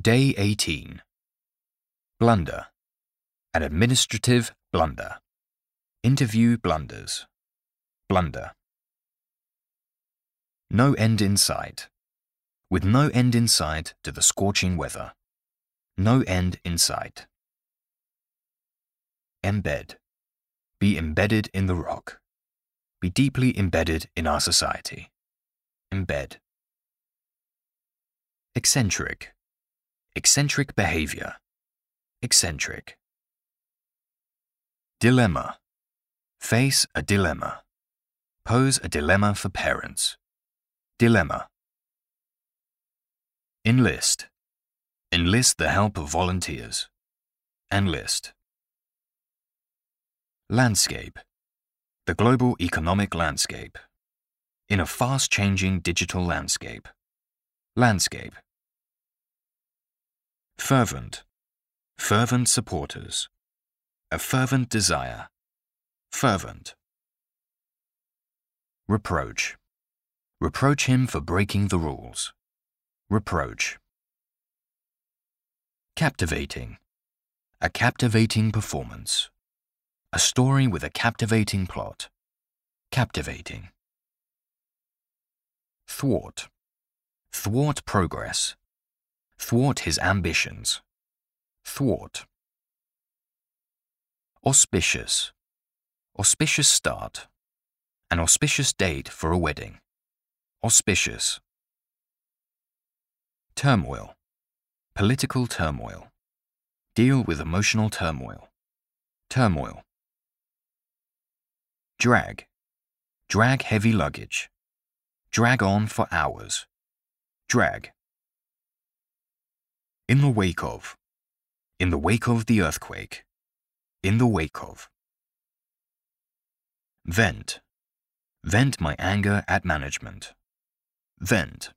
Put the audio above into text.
Day 18. Blunder. An administrative blunder. Interview blunders. Blunder. No end in sight. With no end in sight to the scorching weather. No end in sight. Embed. Be embedded in the rock. Be deeply embedded in our society. Embed. Eccentric. Eccentric behavior. Eccentric. Dilemma. Face a dilemma. Pose a dilemma for parents. Dilemma. Enlist. Enlist the help of volunteers. Enlist. Landscape. The global economic landscape. In a fast changing digital landscape. Landscape. Fervent. Fervent supporters. A fervent desire. Fervent. Reproach. Reproach him for breaking the rules. Reproach. Captivating. A captivating performance. A story with a captivating plot. Captivating. Thwart. Thwart progress. Thwart his ambitions. Thwart. Auspicious. Auspicious start. An auspicious date for a wedding. Auspicious. Turmoil. Political turmoil. Deal with emotional turmoil. Turmoil. Drag. Drag heavy luggage. Drag on for hours. Drag. In the wake of. In the wake of the earthquake. In the wake of. Vent. Vent my anger at management. Vent.